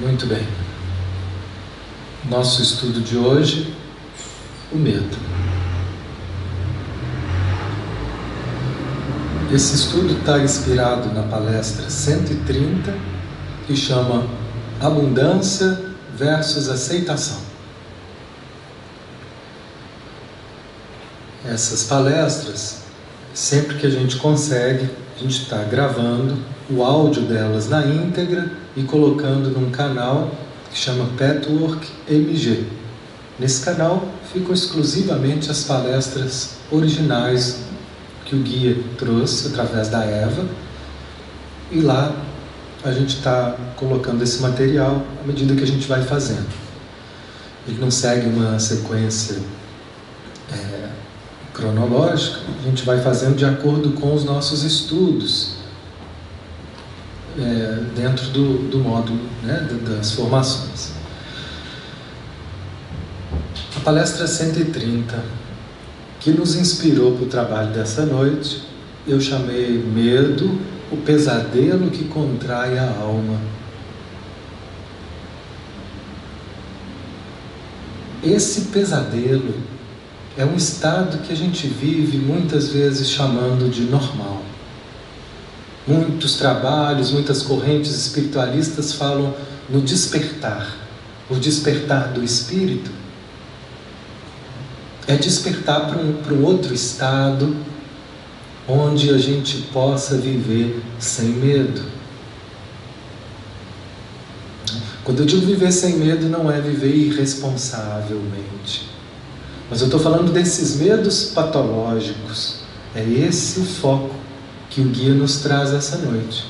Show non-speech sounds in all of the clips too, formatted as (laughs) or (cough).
Muito bem. Nosso estudo de hoje, o medo. Esse estudo está inspirado na palestra 130, que chama Abundância versus Aceitação. Essas palestras, sempre que a gente consegue, a gente está gravando o áudio delas na íntegra e colocando num canal que chama Petwork MG. Nesse canal ficam exclusivamente as palestras originais que o guia trouxe através da Eva e lá a gente está colocando esse material à medida que a gente vai fazendo. Ele não segue uma sequência é, cronológica, a gente vai fazendo de acordo com os nossos estudos é, dentro do, do módulo né, das formações. A palestra 130, que nos inspirou para o trabalho dessa noite, eu chamei Medo, o pesadelo que contrai a alma. Esse pesadelo é um estado que a gente vive muitas vezes chamando de normal. Muitos trabalhos, muitas correntes espiritualistas falam no despertar, o despertar do espírito. É despertar para um, para um outro estado onde a gente possa viver sem medo. Quando eu digo viver sem medo, não é viver irresponsavelmente. Mas eu estou falando desses medos patológicos. É esse o foco que o guia nos traz essa noite.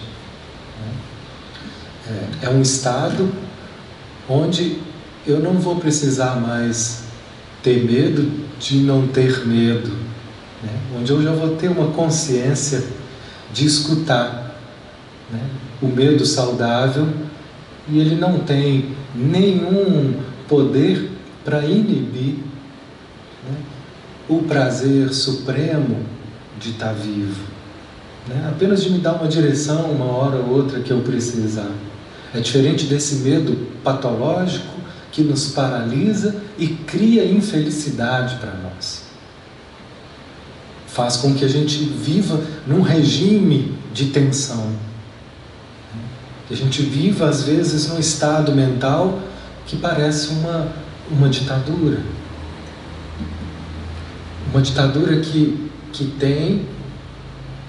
É, é um estado onde eu não vou precisar mais ter medo de não ter medo, né? onde eu já vou ter uma consciência de escutar né? o medo saudável e ele não tem nenhum poder para inibir né? o prazer supremo de estar vivo né? apenas de me dar uma direção uma hora ou outra que eu precisar. É diferente desse medo patológico que nos paralisa e cria infelicidade para nós. Faz com que a gente viva num regime de tensão. Que a gente viva, às vezes, num estado mental que parece uma, uma ditadura. Uma ditadura que, que tem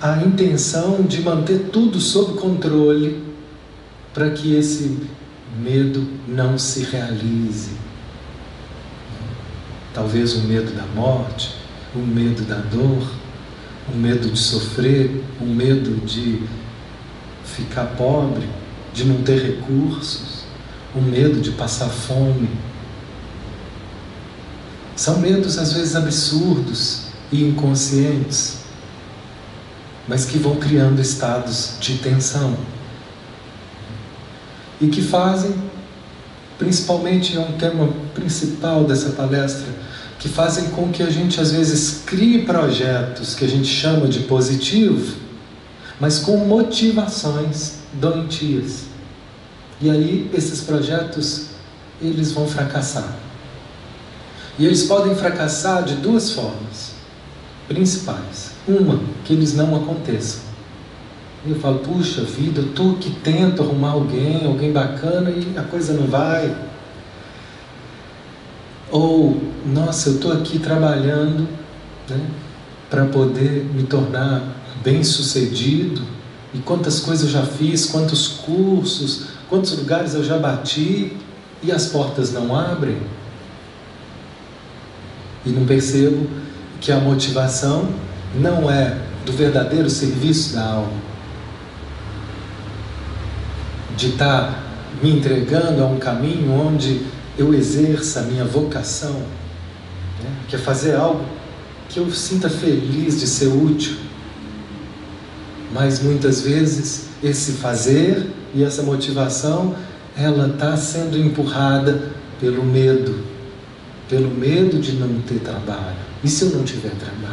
a intenção de manter tudo sob controle para que esse medo não se realize. Talvez o medo da morte, o medo da dor, o medo de sofrer, o medo de ficar pobre, de não ter recursos, o medo de passar fome. São medos às vezes absurdos e inconscientes mas que vão criando estados de tensão. E que fazem, principalmente é um tema principal dessa palestra, que fazem com que a gente às vezes crie projetos que a gente chama de positivo, mas com motivações doentias. E aí esses projetos eles vão fracassar. E eles podem fracassar de duas formas principais. Uma, que eles não aconteçam. Eu falo, puxa vida, estou que tento arrumar alguém, alguém bacana e a coisa não vai. Ou, nossa, eu estou aqui trabalhando né, para poder me tornar bem sucedido. E quantas coisas eu já fiz, quantos cursos, quantos lugares eu já bati e as portas não abrem. E não percebo que a motivação não é do verdadeiro serviço da alma, de estar tá me entregando a um caminho onde eu exerça a minha vocação, né? que é fazer algo que eu sinta feliz de ser útil. Mas muitas vezes esse fazer e essa motivação ela está sendo empurrada pelo medo, pelo medo de não ter trabalho. E se eu não tiver trabalho?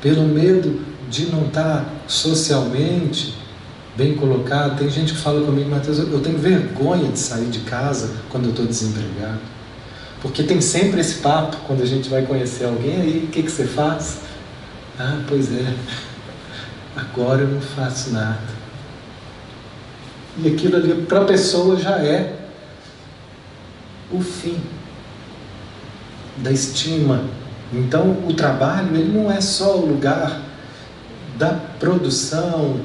Pelo medo de não estar socialmente bem colocado. Tem gente que fala comigo, Mateus, eu tenho vergonha de sair de casa quando eu estou desempregado. Porque tem sempre esse papo quando a gente vai conhecer alguém aí, o que, que você faz? Ah, pois é, agora eu não faço nada. E aquilo ali para a pessoa já é o fim da estima. Então o trabalho ele não é só o lugar da produção,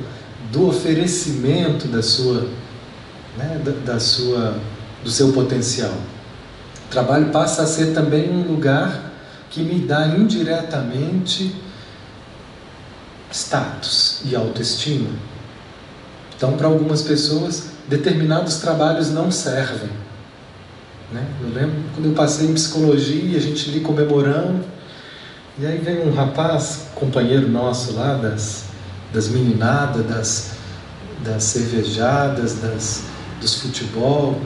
do oferecimento da sua, né, da, da sua, do seu potencial. O trabalho passa a ser também um lugar que me dá indiretamente status e autoestima. Então, para algumas pessoas, determinados trabalhos não servem. Né? Eu lembro quando eu passei em psicologia, a gente ali comemorando, e aí vem um rapaz, companheiro nosso lá, das, das meninadas, das, das cervejadas, das, dos futebol,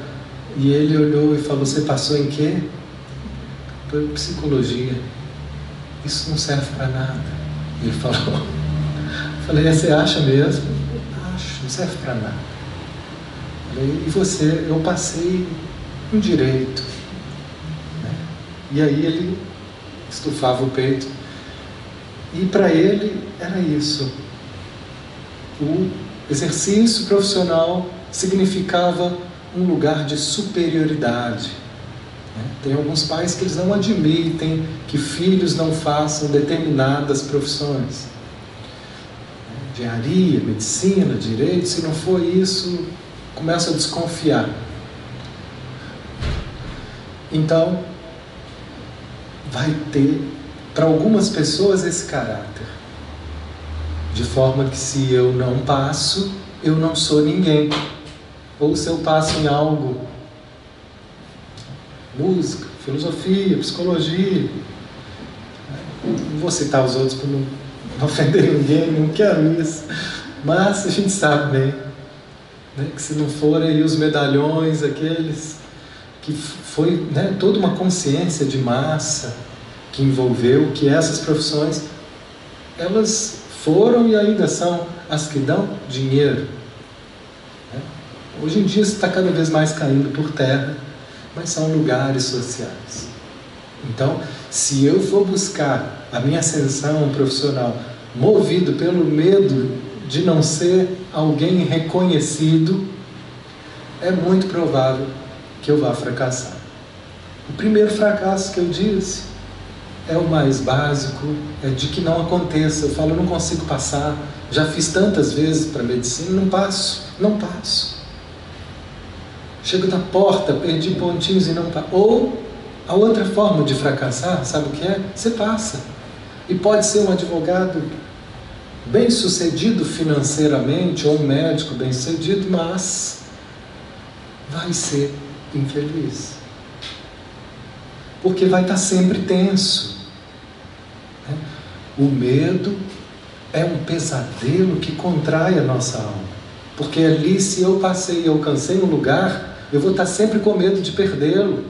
e ele olhou e falou: Você passou em quê? Foi psicologia. Isso não serve para nada. Ele falou. Falei: é, Você acha mesmo? Acho, não serve para nada. Falei: E você? Eu passei em direito. Né? E aí ele estufava o peito. E para ele era isso. O exercício profissional significava um lugar de superioridade. Né? Tem alguns pais que eles não admitem que filhos não façam determinadas profissões. Engenharia, medicina, direito, se não for isso, começa a desconfiar. Então, vai ter para algumas pessoas esse caráter. De forma que se eu não passo, eu não sou ninguém. Ou se eu passo em algo, música, filosofia, psicologia, não vou citar os outros para não (laughs) ofender ninguém, não quero isso. Mas a gente sabe bem né, que se não forem os medalhões, aqueles que foi né, toda uma consciência de massa que envolveu que essas profissões elas foram e ainda são as que dão dinheiro. Né? Hoje em dia está cada vez mais caindo por terra, mas são lugares sociais. Então, se eu for buscar a minha ascensão profissional movido pelo medo de não ser alguém reconhecido, é muito provável que eu vá fracassar. O primeiro fracasso que eu disse é o mais básico, é de que não aconteça. Eu falo, eu não consigo passar. Já fiz tantas vezes para medicina, não passo, não passo. Chego na porta, perdi pontinhos e não passo. Ou a outra forma de fracassar, sabe o que é? Você passa. E pode ser um advogado bem sucedido financeiramente, ou um médico bem sucedido, mas vai ser infeliz. Porque vai estar sempre tenso. Né? O medo é um pesadelo que contrai a nossa alma. Porque ali, se eu passei e alcancei um lugar, eu vou estar sempre com medo de perdê-lo.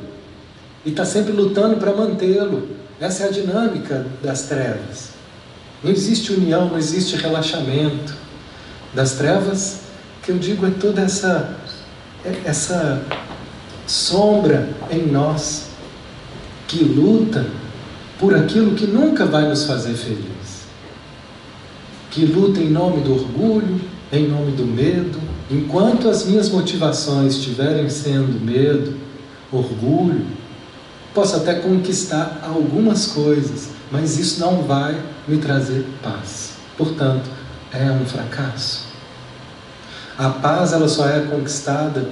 E estar sempre lutando para mantê-lo. Essa é a dinâmica das trevas. Não existe união, não existe relaxamento. Das trevas, que eu digo é toda essa, essa sombra em nós que luta por aquilo que nunca vai nos fazer feliz. Que luta em nome do orgulho, em nome do medo. Enquanto as minhas motivações estiverem sendo medo, orgulho, posso até conquistar algumas coisas, mas isso não vai me trazer paz. Portanto, é um fracasso. A paz ela só é conquistada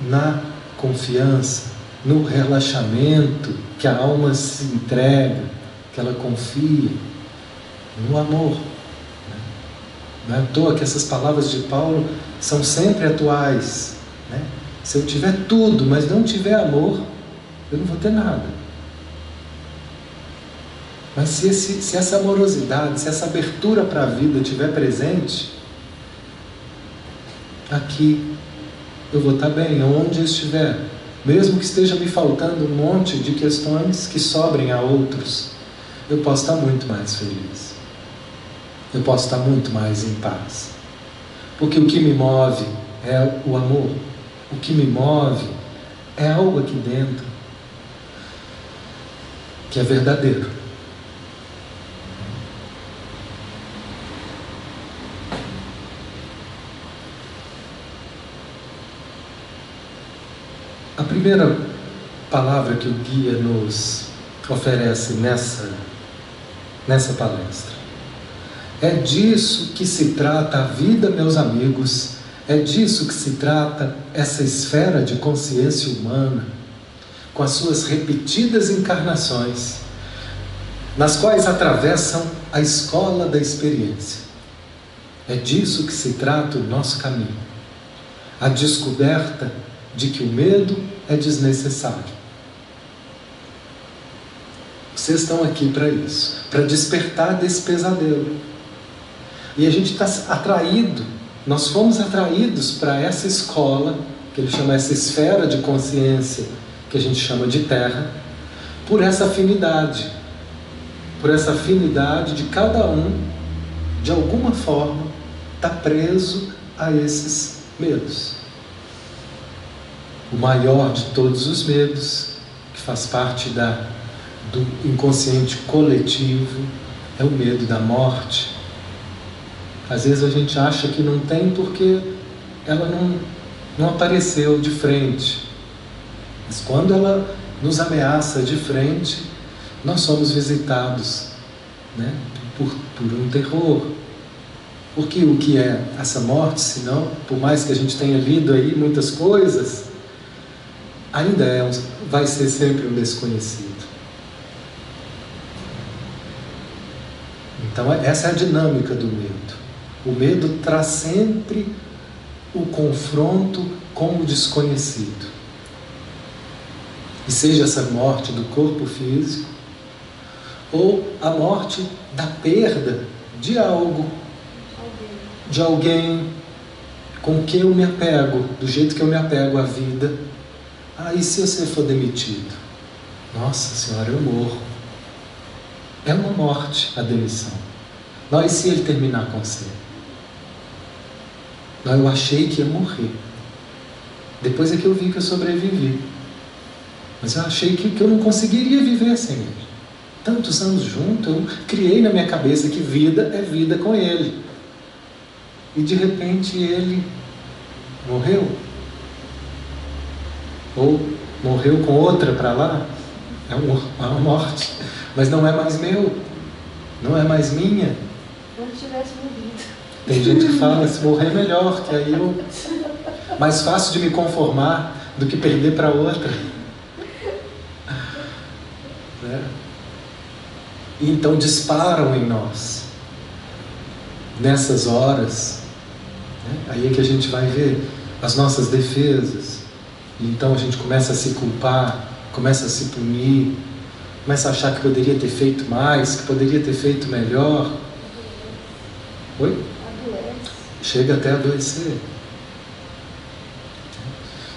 na confiança, no relaxamento, que a alma se entrega, que ela confia, no amor. Né? Não é à toa que essas palavras de Paulo são sempre atuais. Né? Se eu tiver tudo, mas não tiver amor, eu não vou ter nada. Mas se, esse, se essa amorosidade, se essa abertura para a vida estiver presente, aqui eu vou estar bem, onde eu estiver. Mesmo que esteja me faltando um monte de questões que sobrem a outros, eu posso estar muito mais feliz. Eu posso estar muito mais em paz. Porque o que me move é o amor. O que me move é algo aqui dentro que é verdadeiro. Primeira palavra que o guia nos oferece nessa, nessa palestra é disso que se trata a vida, meus amigos, é disso que se trata essa esfera de consciência humana, com as suas repetidas encarnações, nas quais atravessam a escola da experiência. É disso que se trata o nosso caminho. A descoberta de que o medo é desnecessário. Vocês estão aqui para isso, para despertar desse pesadelo. E a gente está atraído, nós fomos atraídos para essa escola, que ele chama essa esfera de consciência, que a gente chama de terra, por essa afinidade. Por essa afinidade de cada um, de alguma forma, está preso a esses medos o maior de todos os medos, que faz parte da, do inconsciente coletivo, é o medo da morte. Às vezes a gente acha que não tem porque ela não, não apareceu de frente. Mas quando ela nos ameaça de frente, nós somos visitados né, por, por um terror. Porque o que é essa morte, senão, por mais que a gente tenha lido aí muitas coisas, ainda é, vai ser sempre um desconhecido. Então, essa é a dinâmica do medo. O medo traz sempre o confronto com o desconhecido. E seja essa morte do corpo físico, ou a morte da perda de algo, de alguém com quem eu me apego, do jeito que eu me apego à vida ah, e se você for demitido? Nossa Senhora, eu morro. É uma morte a demissão. Não, e se ele terminar com você? Não, eu achei que ia morrer. Depois é que eu vi que eu sobrevivi. Mas eu achei que, que eu não conseguiria viver sem ele. Tantos anos junto, eu criei na minha cabeça que vida é vida com ele. E de repente ele morreu ou morreu com outra para lá, é uma morte, mas não é mais meu, não é mais minha. Tivesse morrido. Tem gente que fala, se morrer é melhor, que aí eu. Mais fácil de me conformar do que perder para outra. Né? E então disparam em nós, nessas horas, né? aí é que a gente vai ver as nossas defesas, então a gente começa a se culpar, começa a se punir, começa a achar que poderia ter feito mais, que poderia ter feito melhor. Oi? Chega até a adoecer.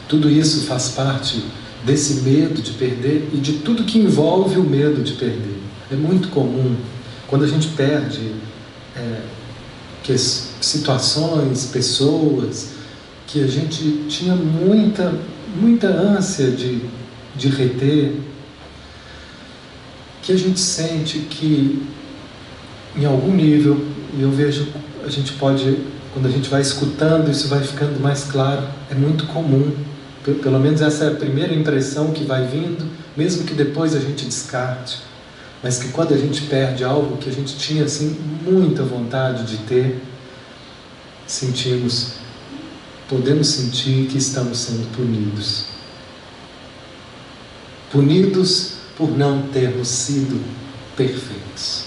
Tudo isso faz parte desse medo de perder e de tudo que envolve o medo de perder. É muito comum quando a gente perde é, que situações, pessoas que a gente tinha muita muita ânsia de, de reter, que a gente sente que, em algum nível, e eu vejo, a gente pode, quando a gente vai escutando, isso vai ficando mais claro, é muito comum, pelo menos essa é a primeira impressão que vai vindo, mesmo que depois a gente descarte, mas que quando a gente perde algo que a gente tinha assim muita vontade de ter, sentimos podemos sentir que estamos sendo punidos. Punidos por não termos sido perfeitos.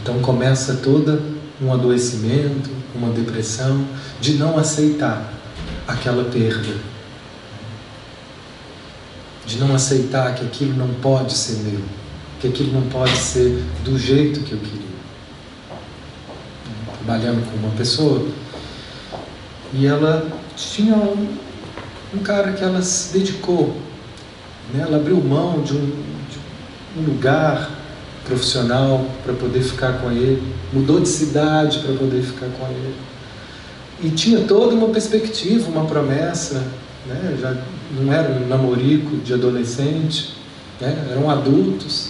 Então começa toda um adoecimento, uma depressão de não aceitar aquela perda. De não aceitar que aquilo não pode ser meu, que aquilo não pode ser do jeito que eu queria trabalhando com uma pessoa e ela tinha um, um cara que ela se dedicou, né? ela abriu mão de um, de um lugar profissional para poder ficar com ele, mudou de cidade para poder ficar com ele. E tinha toda uma perspectiva, uma promessa, né? já não era um namorico de adolescente, né? eram adultos.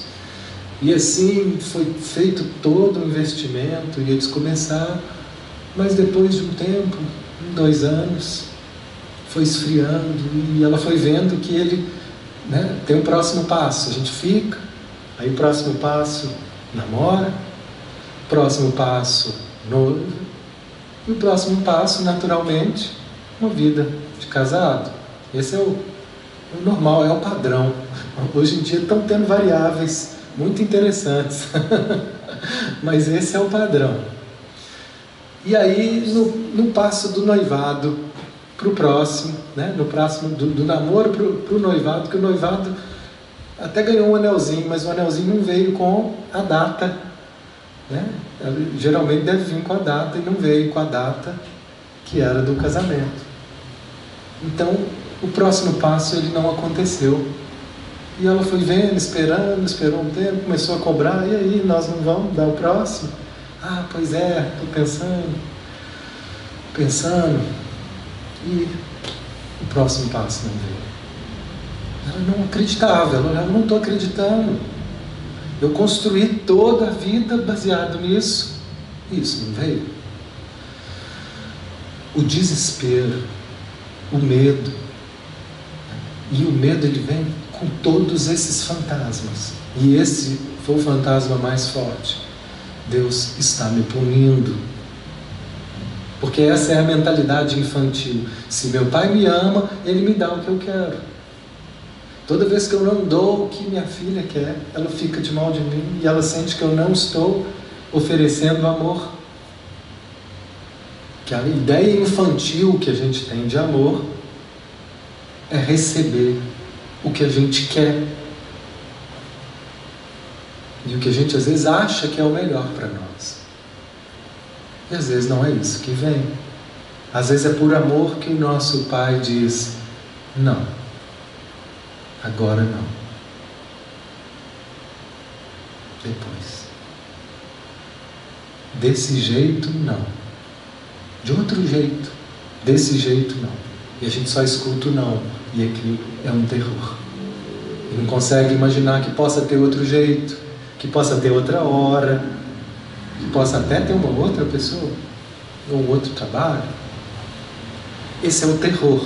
E assim foi feito todo o investimento, e eles começaram, mas depois de um tempo, dois anos, foi esfriando e ela foi vendo que ele né, tem o um próximo passo. A gente fica, aí o próximo passo, namora, próximo passo, noivo, e o próximo passo, naturalmente, uma vida de casado. Esse é o, o normal, é o padrão. Hoje em dia estão tendo variáveis muito interessantes, (laughs) mas esse é o padrão. E aí, no, no passo do noivado para o próximo, né? no próximo do, do namoro para o noivado, que o noivado até ganhou um anelzinho, mas o anelzinho não veio com a data. Né? Geralmente deve vir com a data e não veio com a data que era do casamento. Então, o próximo passo ele não aconteceu. E ela foi vendo, esperando, esperou um tempo, começou a cobrar, e aí, nós não vamos dar o próximo? Ah, pois é, estou pensando, pensando. E o próximo passo não veio. Ela não acreditava, ela, não estou acreditando. Eu construí toda a vida baseado nisso. Isso não veio. O desespero, o medo. E o medo ele vem com todos esses fantasmas. E esse foi o fantasma mais forte. Deus está me punindo. Porque essa é a mentalidade infantil. Se meu pai me ama, ele me dá o que eu quero. Toda vez que eu não dou o que minha filha quer, ela fica de mal de mim e ela sente que eu não estou oferecendo amor. Que a ideia infantil que a gente tem de amor é receber o que a gente quer. E o que a gente às vezes acha que é o melhor para nós. E às vezes não é isso que vem. Às vezes é por amor que o nosso pai diz: não, agora não. Depois. Desse jeito, não. De outro jeito. Desse jeito, não. E a gente só escuta o não. E aquilo é um terror. E não consegue imaginar que possa ter outro jeito, que possa ter outra hora, que possa até ter uma outra pessoa, ou um outro trabalho. Esse é o terror.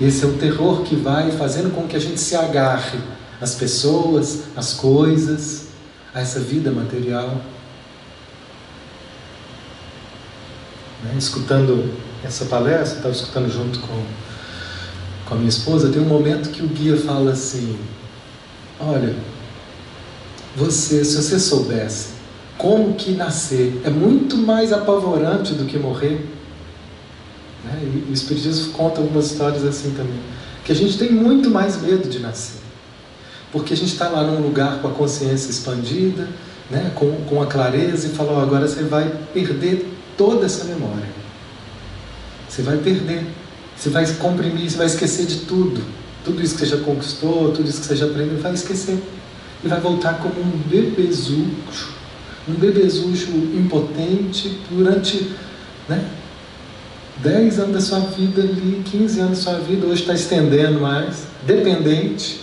Esse é o terror que vai fazendo com que a gente se agarre às pessoas, às coisas, a essa vida material. Né? Escutando essa palestra, estava escutando junto com com a minha esposa, tem um momento que o guia fala assim: Olha, você, se você soubesse como que nascer é muito mais apavorante do que morrer. Né? E o Espiritismo conta algumas histórias assim também. Que a gente tem muito mais medo de nascer. Porque a gente está lá num lugar com a consciência expandida, né? com, com a clareza, e fala: oh, agora você vai perder toda essa memória. Você vai perder. Você vai comprimir, você vai esquecer de tudo. Tudo isso que você já conquistou, tudo isso que você já aprendeu, vai esquecer. E vai voltar como um bebezucho, um bebezucho impotente durante né, 10 anos da sua vida ali, 15 anos da sua vida, hoje está estendendo mais, dependente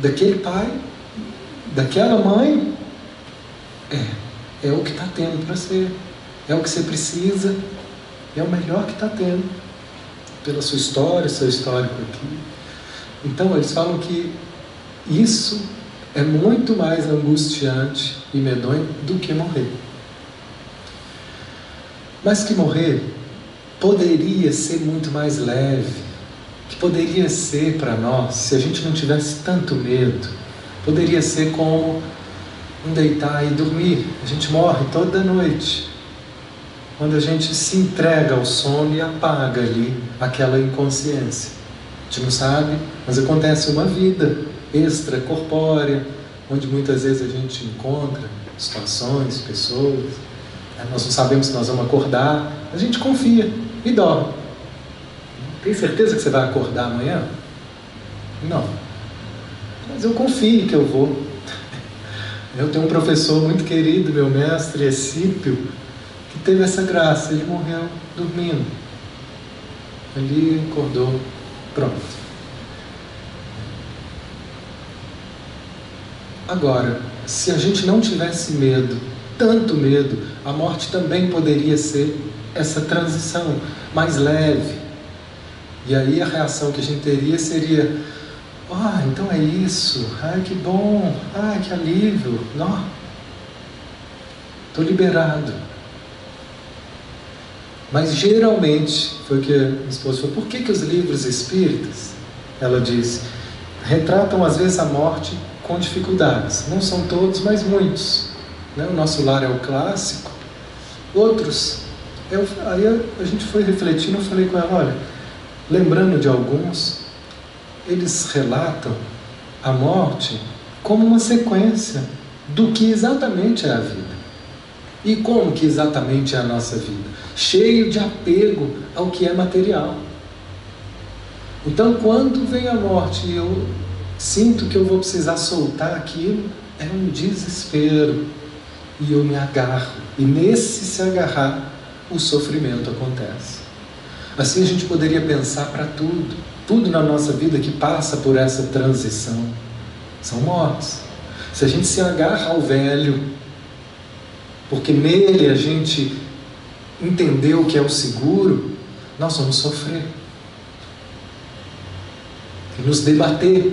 daquele pai, daquela mãe. É, é o que está tendo para ser é o que você precisa, é o melhor que está tendo, pela sua história, seu histórico aqui. Então, eles falam que isso é muito mais angustiante e medonho do que morrer. Mas que morrer poderia ser muito mais leve, que poderia ser para nós, se a gente não tivesse tanto medo, poderia ser como um deitar e dormir. A gente morre toda noite, quando a gente se entrega ao sono e apaga ali aquela inconsciência. A gente não sabe, mas acontece uma vida extracorpórea, onde muitas vezes a gente encontra situações, pessoas. Né? Nós não sabemos se nós vamos acordar, a gente confia e dorme. Tem certeza que você vai acordar amanhã? Não. Mas eu confio que eu vou. Eu tenho um professor muito querido, meu mestre, Escípio, teve essa graça. Ele morreu dormindo. Ali acordou, pronto. Agora, se a gente não tivesse medo, tanto medo, a morte também poderia ser essa transição mais leve. E aí a reação que a gente teria seria: ah, então é isso, ai que bom, ai que alívio, não. Estou liberado. Mas geralmente, foi o que a esposa falou, por que, que os livros espíritas, ela disse, retratam às vezes a morte com dificuldades. Não são todos, mas muitos. Né? O nosso lar é o clássico. Outros, eu, aí a gente foi refletindo, eu falei com ela, olha, lembrando de alguns, eles relatam a morte como uma sequência do que exatamente é a vida. E como que exatamente é a nossa vida? Cheio de apego ao que é material. Então, quando vem a morte e eu sinto que eu vou precisar soltar aquilo, é um desespero. E eu me agarro. E nesse se agarrar, o sofrimento acontece. Assim a gente poderia pensar para tudo. Tudo na nossa vida que passa por essa transição são mortes. Se a gente se agarra ao velho, porque nele a gente entendeu o que é o seguro, nós vamos sofrer. E nos debater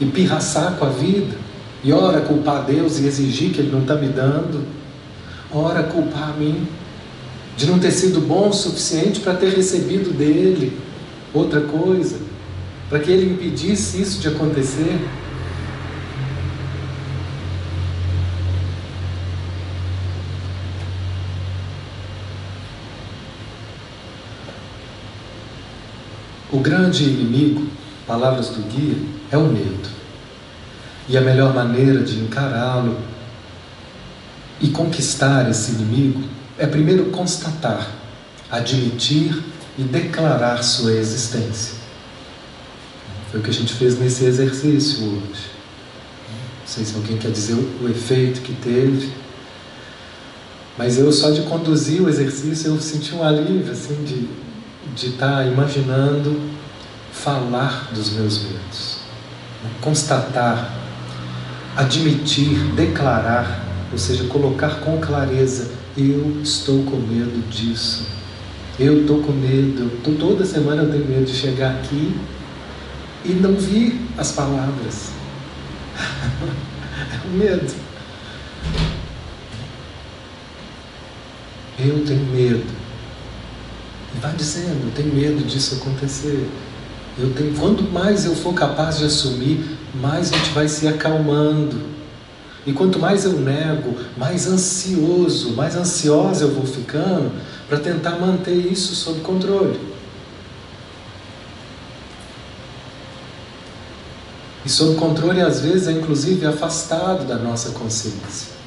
e pirraçar com a vida, e ora culpar Deus e exigir que Ele não está me dando, ora culpar a mim de não ter sido bom o suficiente para ter recebido dele outra coisa, para que Ele impedisse isso de acontecer. O grande inimigo, palavras do guia, é o medo. E a melhor maneira de encará-lo e conquistar esse inimigo é primeiro constatar, admitir e declarar sua existência. Foi o que a gente fez nesse exercício hoje. Não sei se alguém quer dizer o efeito que teve, mas eu só de conduzir o exercício eu senti um alívio assim de de estar tá imaginando falar dos meus medos, constatar, admitir, declarar, ou seja, colocar com clareza: eu estou com medo disso. Eu estou com medo. Tô, toda semana eu tenho medo de chegar aqui e não vir as palavras. (laughs) é o medo. Eu tenho medo. Vai dizendo, eu tenho medo disso acontecer. Eu tenho, quanto mais eu for capaz de assumir, mais a gente vai se acalmando. E quanto mais eu nego, mais ansioso, mais ansiosa eu vou ficando para tentar manter isso sob controle. E sob controle, às vezes, é inclusive afastado da nossa consciência.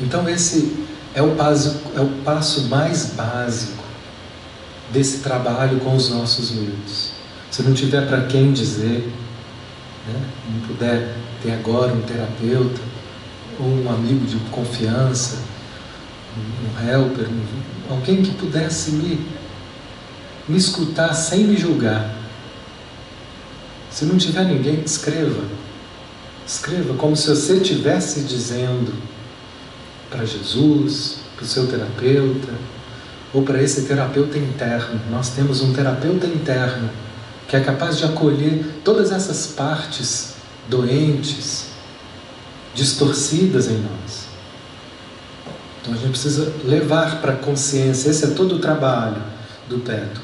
Então, esse é o, passo, é o passo mais básico desse trabalho com os nossos medos. Se não tiver para quem dizer, né, não puder ter agora um terapeuta, ou um amigo de confiança, um helper, um, alguém que pudesse me, me escutar sem me julgar. Se não tiver ninguém, escreva. Escreva como se você estivesse dizendo para Jesus, para o seu terapeuta, ou para esse terapeuta interno. Nós temos um terapeuta interno que é capaz de acolher todas essas partes doentes, distorcidas em nós. Então a gente precisa levar para a consciência, esse é todo o trabalho do Petro.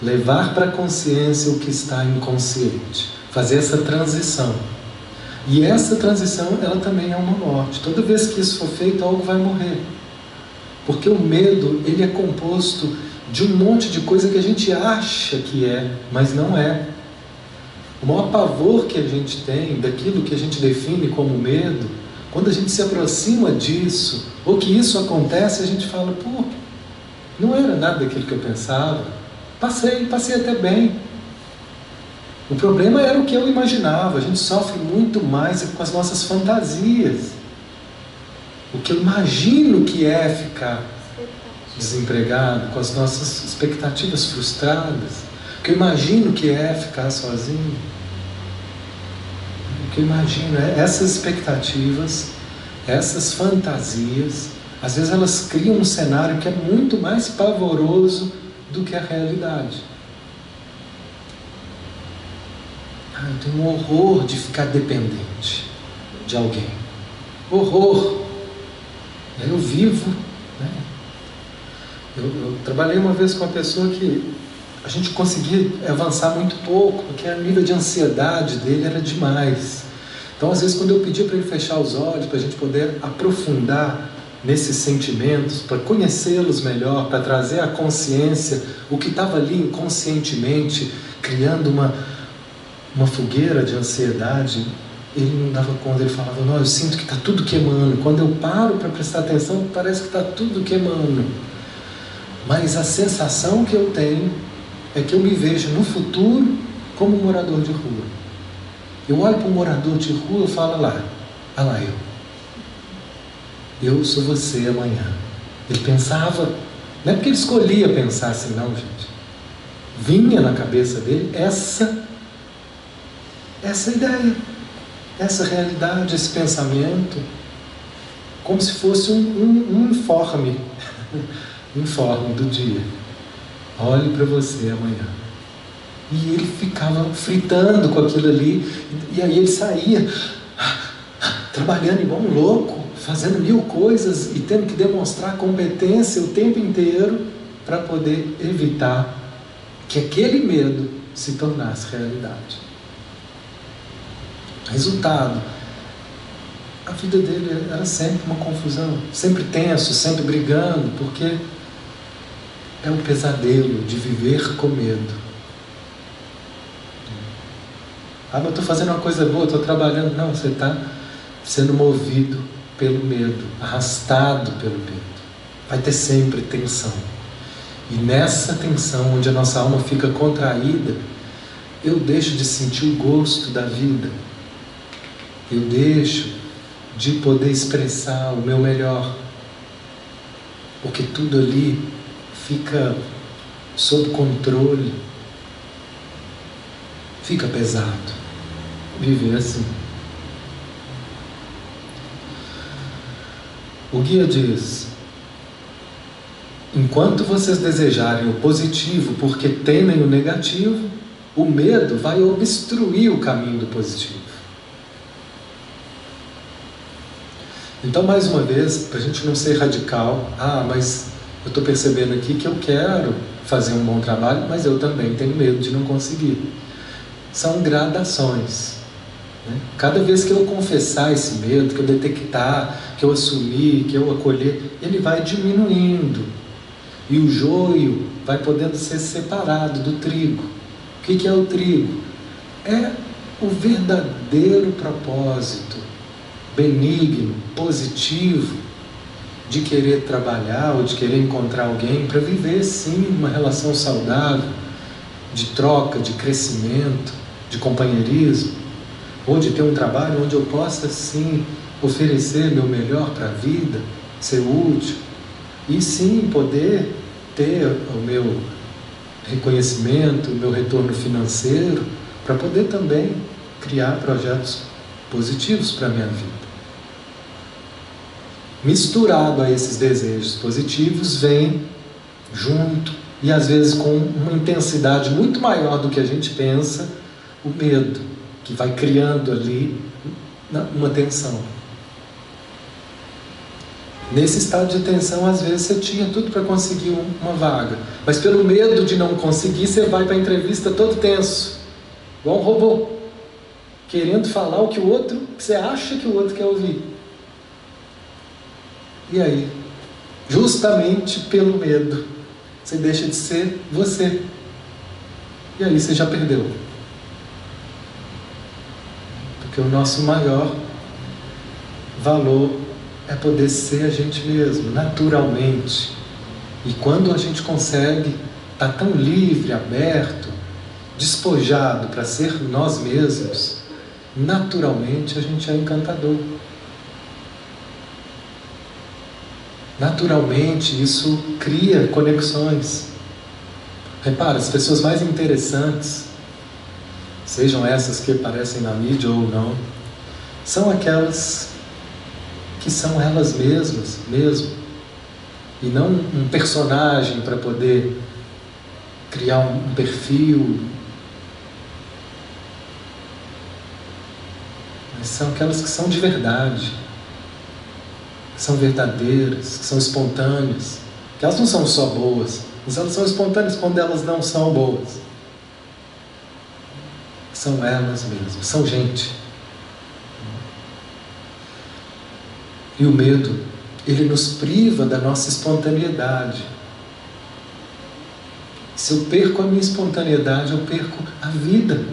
Levar para a consciência o que está inconsciente, fazer essa transição. E essa transição, ela também é uma morte. Toda vez que isso for feito, algo vai morrer. Porque o medo, ele é composto de um monte de coisa que a gente acha que é, mas não é. O maior pavor que a gente tem daquilo que a gente define como medo, quando a gente se aproxima disso, ou que isso acontece, a gente fala, pô, não era nada daquilo que eu pensava. Passei, passei até bem. O problema era o que eu imaginava. A gente sofre muito mais com as nossas fantasias. O que eu imagino que é ficar desempregado, com as nossas expectativas frustradas. O que eu imagino que é ficar sozinho. O que eu imagino é essas expectativas, essas fantasias, às vezes elas criam um cenário que é muito mais pavoroso do que a realidade. Ah, eu tenho um horror de ficar dependente de alguém. Horror. Eu vivo. Né? Eu, eu trabalhei uma vez com uma pessoa que a gente conseguia avançar muito pouco, porque o nível de ansiedade dele era demais. Então, às vezes, quando eu pedia para ele fechar os olhos, para a gente poder aprofundar nesses sentimentos, para conhecê-los melhor, para trazer à consciência o que estava ali inconscientemente, criando uma, uma fogueira de ansiedade, ele não dava conta, ele falava: Não, eu sinto que está tudo queimando. Quando eu paro para prestar atenção, parece que está tudo queimando. Mas a sensação que eu tenho é que eu me vejo no futuro como um morador de rua. Eu olho para um morador de rua e falo lá, olha lá eu. Eu sou você amanhã. Ele pensava, não é porque ele escolhia pensar assim, não, gente. Vinha na cabeça dele essa, essa ideia, essa realidade, esse pensamento, como se fosse um, um, um informe, (laughs) informe do dia. Olhe para você amanhã. E ele ficava fritando com aquilo ali, e aí ele saía (gasps) trabalhando igual um louco, fazendo mil coisas e tendo que demonstrar competência o tempo inteiro para poder evitar que aquele medo se tornasse realidade. Resultado: a vida dele era sempre uma confusão, sempre tenso, sempre brigando, porque é o pesadelo de viver com medo. Ah, mas estou fazendo uma coisa boa, estou trabalhando. Não, você está sendo movido pelo medo, arrastado pelo medo. Vai ter sempre tensão. E nessa tensão, onde a nossa alma fica contraída, eu deixo de sentir o gosto da vida. Eu deixo de poder expressar o meu melhor. Porque tudo ali fica sob controle, fica pesado viver assim. O guia diz: enquanto vocês desejarem o positivo porque temem o negativo, o medo vai obstruir o caminho do positivo. Então, mais uma vez, para a gente não ser radical, ah, mas eu estou percebendo aqui que eu quero fazer um bom trabalho, mas eu também tenho medo de não conseguir. São gradações. Né? Cada vez que eu confessar esse medo, que eu detectar, que eu assumir, que eu acolher, ele vai diminuindo. E o joio vai podendo ser separado do trigo. O que é o trigo? É o verdadeiro propósito benigno, positivo de querer trabalhar ou de querer encontrar alguém para viver sim uma relação saudável, de troca, de crescimento, de companheirismo, ou de ter um trabalho onde eu possa sim oferecer meu melhor para a vida, ser útil e sim poder ter o meu reconhecimento, o meu retorno financeiro para poder também criar projetos positivos para a minha vida misturado a esses desejos positivos, vem junto e às vezes com uma intensidade muito maior do que a gente pensa, o medo, que vai criando ali uma tensão. Nesse estado de tensão, às vezes você tinha tudo para conseguir uma vaga, mas pelo medo de não conseguir, você vai para a entrevista todo tenso, igual um robô, querendo falar o que o outro, que você acha que o outro quer ouvir. E aí? Justamente pelo medo, você deixa de ser você. E aí você já perdeu. Porque o nosso maior valor é poder ser a gente mesmo, naturalmente. E quando a gente consegue estar está tão livre, aberto, despojado para ser nós mesmos, naturalmente a gente é encantador. Naturalmente isso cria conexões. Repara, as pessoas mais interessantes, sejam essas que aparecem na mídia ou não, são aquelas que são elas mesmas, mesmo. E não um personagem para poder criar um perfil. São aquelas que são de verdade, que são verdadeiras, que são espontâneas, que elas não são só boas, mas elas são espontâneas quando elas não são boas. São elas mesmas, são gente. E o medo, ele nos priva da nossa espontaneidade. Se eu perco a minha espontaneidade, eu perco a vida.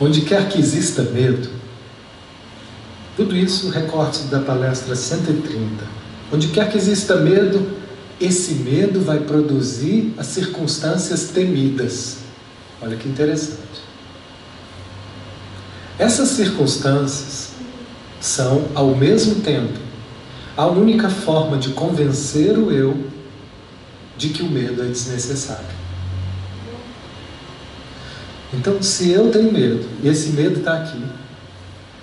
Onde quer que exista medo, tudo isso recorte da palestra 130. Onde quer que exista medo, esse medo vai produzir as circunstâncias temidas. Olha que interessante. Essas circunstâncias são, ao mesmo tempo, a única forma de convencer o eu de que o medo é desnecessário. Então, se eu tenho medo, e esse medo está aqui,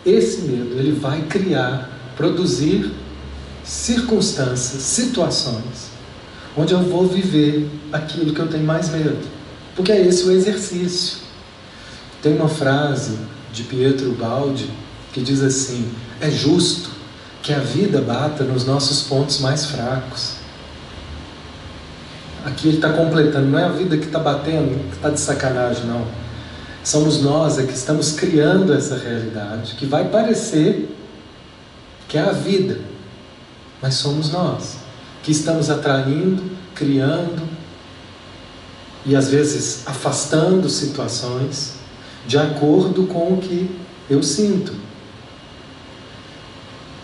esse medo ele vai criar, produzir circunstâncias, situações, onde eu vou viver aquilo que eu tenho mais medo. Porque é esse o exercício. Tem uma frase de Pietro Baldi que diz assim: é justo que a vida bata nos nossos pontos mais fracos. Aqui ele está completando, não é a vida que está batendo, que está de sacanagem, não. Somos nós é que estamos criando essa realidade, que vai parecer que é a vida, mas somos nós que estamos atraindo, criando e às vezes afastando situações de acordo com o que eu sinto.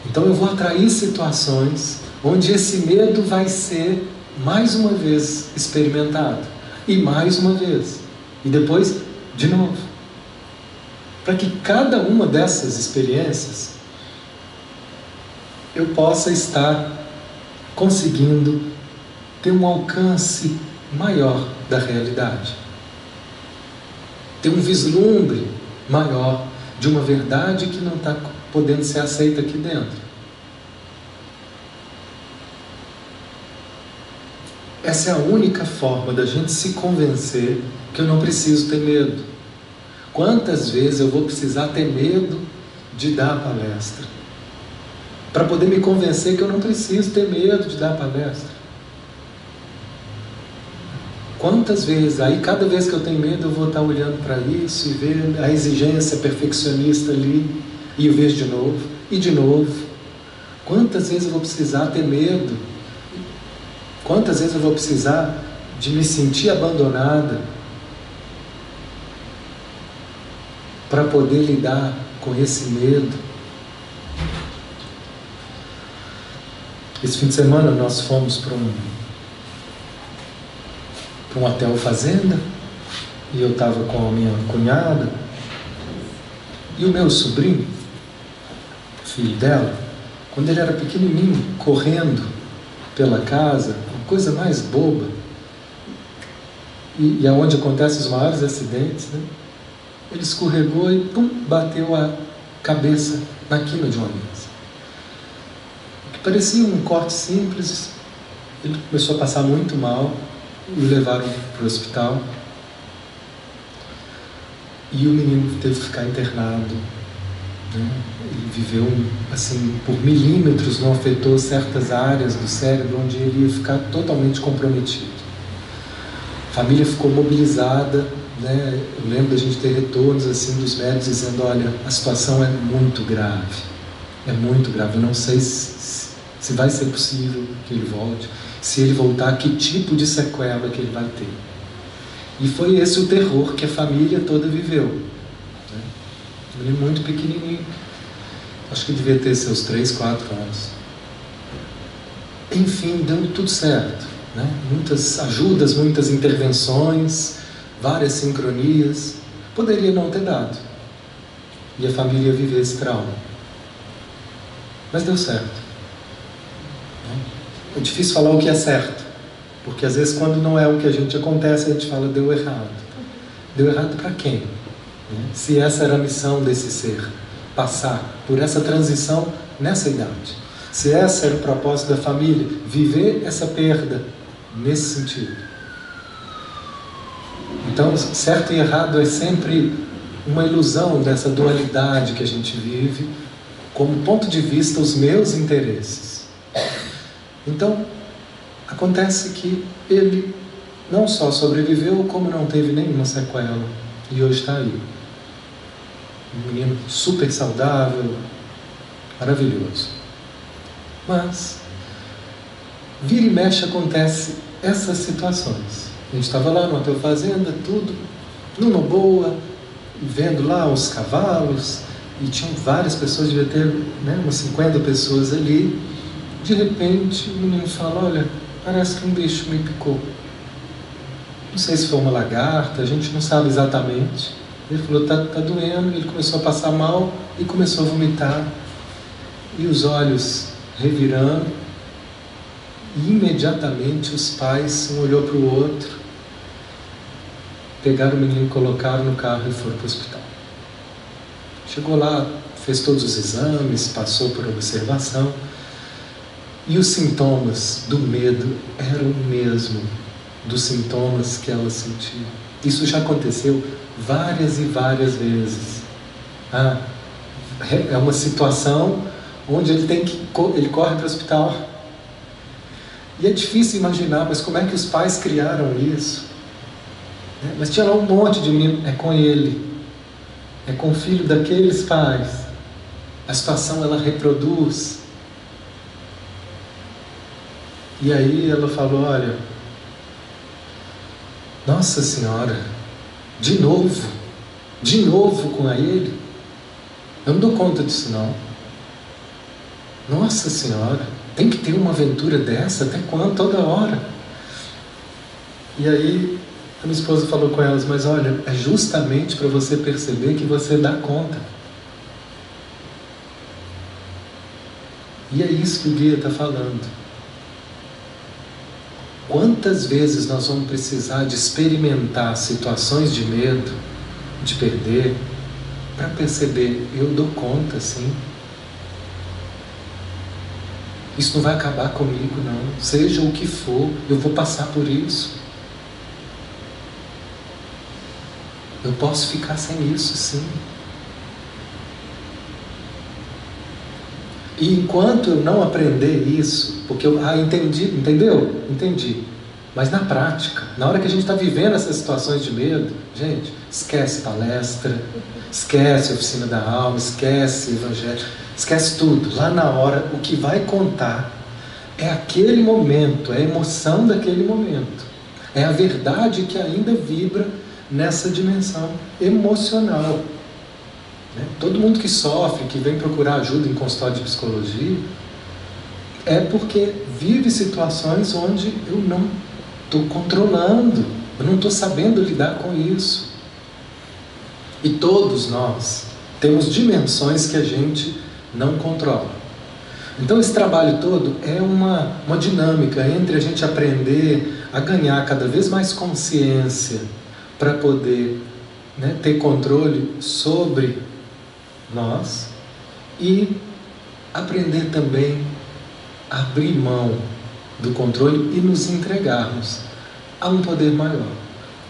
Então eu vou atrair situações onde esse medo vai ser mais uma vez experimentado e mais uma vez e depois de novo. Para que cada uma dessas experiências eu possa estar conseguindo ter um alcance maior da realidade. Ter um vislumbre maior de uma verdade que não está podendo ser aceita aqui dentro. Essa é a única forma da gente se convencer que eu não preciso ter medo. Quantas vezes eu vou precisar ter medo de dar palestra? Para poder me convencer que eu não preciso ter medo de dar palestra. Quantas vezes? Aí, cada vez que eu tenho medo, eu vou estar olhando para isso e ver a exigência perfeccionista ali, e eu vejo de novo, e de novo. Quantas vezes eu vou precisar ter medo Quantas vezes eu vou precisar de me sentir abandonada para poder lidar com esse medo? Esse fim de semana nós fomos para um, para um hotel fazenda e eu estava com a minha cunhada e o meu sobrinho, filho dela, quando ele era pequenininho, correndo pela casa, coisa mais boba. E, e aonde acontecem os maiores acidentes, né? Ele escorregou e pum, bateu a cabeça na quina de uma mesa. Que parecia um corte simples, ele começou a passar muito mal e o levaram para o hospital. E o menino teve que ficar internado né? Ele viveu assim por milímetros, não afetou certas áreas do cérebro onde ele ia ficar totalmente comprometido. A família ficou mobilizada, né? Eu lembro da gente ter retornos assim dos médicos dizendo, olha, a situação é muito grave, é muito grave. Eu não sei se, se vai ser possível que ele volte. Se ele voltar, que tipo de sequela que ele vai ter? E foi esse o terror que a família toda viveu menino muito pequenininho. Acho que devia ter seus 3, 4 anos. enfim, deu tudo certo. Né? Muitas ajudas, muitas intervenções, várias sincronias. Poderia não ter dado. E a família ia viver esse trauma. Mas deu certo. É difícil falar o que é certo. Porque às vezes, quando não é o que a gente acontece, a gente fala deu errado. Deu errado para quem? Né? Se essa era a missão desse ser, passar por essa transição nessa idade. Se esse era o propósito da família, viver essa perda nesse sentido. Então, certo e errado é sempre uma ilusão dessa dualidade que a gente vive, como ponto de vista os meus interesses. Então, acontece que ele não só sobreviveu, como não teve nenhuma sequela e hoje está aí. Um menino super saudável, maravilhoso. Mas, vira e mexe acontece essas situações. A gente estava lá no hotel fazenda, tudo numa boa, vendo lá os cavalos, e tinham várias pessoas, devia ter né, umas 50 pessoas ali. De repente, o menino fala: Olha, parece que um bicho me picou. Não sei se foi uma lagarta, a gente não sabe exatamente. Ele falou: Tá, tá doendo. Ele começou a passar mal e começou a vomitar. E os olhos revirando. E imediatamente os pais, um olhou para o outro, pegaram o menino, colocaram no carro e foram para o hospital. Chegou lá, fez todos os exames, passou por observação e os sintomas do medo eram o mesmo dos sintomas que ela sentia. Isso já aconteceu várias e várias vezes. Ah, é uma situação onde ele tem que ele corre para o hospital. E é difícil imaginar, mas como é que os pais criaram isso? É, mas tinha lá um monte de menino, é com ele é com o filho daqueles pais. A situação ela reproduz. E aí ela falou: Olha, Nossa Senhora, de novo, de novo com ele. Eu não dou conta disso não. Nossa Senhora, tem que ter uma aventura dessa até quando? Toda hora. E aí a minha esposa falou com elas, mas olha, é justamente para você perceber que você dá conta. E é isso que o guia está falando. Quantas vezes nós vamos precisar de experimentar situações de medo, de perder, para perceber, eu dou conta sim. Isso não vai acabar comigo, não. Seja o que for, eu vou passar por isso. Eu posso ficar sem isso, sim. E enquanto eu não aprender isso, porque eu, ah, entendi, entendeu? Entendi. Mas na prática, na hora que a gente está vivendo essas situações de medo, gente, esquece palestra, esquece oficina da alma, esquece evangelho, esquece tudo. Lá na hora, o que vai contar é aquele momento, é a emoção daquele momento, é a verdade que ainda vibra nessa dimensão emocional. Né? Todo mundo que sofre, que vem procurar ajuda em consultório de psicologia, é porque vive situações onde eu não estou controlando, eu não estou sabendo lidar com isso. E todos nós temos dimensões que a gente não controla. Então, esse trabalho todo é uma, uma dinâmica entre a gente aprender a ganhar cada vez mais consciência para poder né, ter controle sobre nós e aprender também a abrir mão do controle e nos entregarmos a um poder maior.